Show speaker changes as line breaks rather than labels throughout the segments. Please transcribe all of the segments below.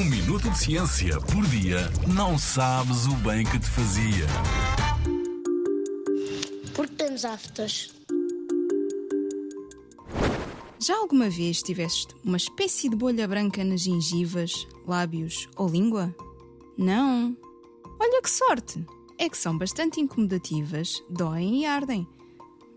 Um minuto de ciência por dia não sabes o bem que te fazia.
Porque temos aftas.
Já alguma vez tiveste uma espécie de bolha branca nas gengivas, lábios ou língua? Não? Olha que sorte! É que são bastante incomodativas, doem e ardem,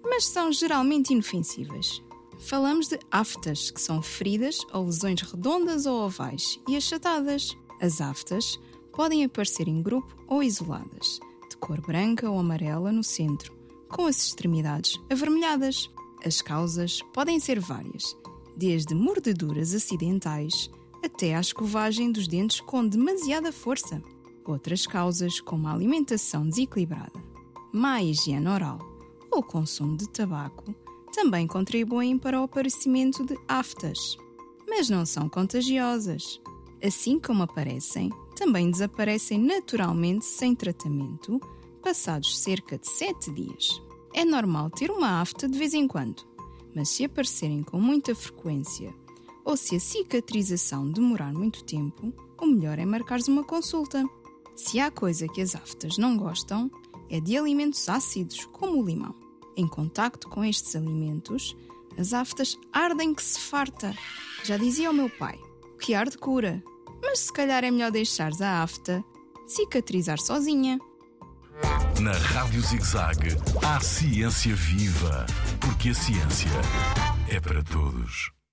mas são geralmente inofensivas. Falamos de aftas, que são feridas ou lesões redondas ou ovais e achatadas. As aftas podem aparecer em grupo ou isoladas, de cor branca ou amarela no centro, com as extremidades avermelhadas. As causas podem ser várias, desde mordeduras acidentais até à escovagem dos dentes com demasiada força. Outras causas, como a alimentação desequilibrada, má higiene oral ou consumo de tabaco, também contribuem para o aparecimento de aftas, mas não são contagiosas. Assim como aparecem, também desaparecem naturalmente sem tratamento, passados cerca de 7 dias. É normal ter uma afta de vez em quando, mas se aparecerem com muita frequência ou se a cicatrização demorar muito tempo, o melhor é marcares uma consulta. Se há coisa que as aftas não gostam, é de alimentos ácidos, como o limão. Em contacto com estes alimentos, as aftas ardem que se farta. Já dizia o meu pai, o que arde cura. Mas se calhar é melhor deixares a afta cicatrizar sozinha.
Na Rádio ZigZag, há ciência viva, porque a ciência é para todos.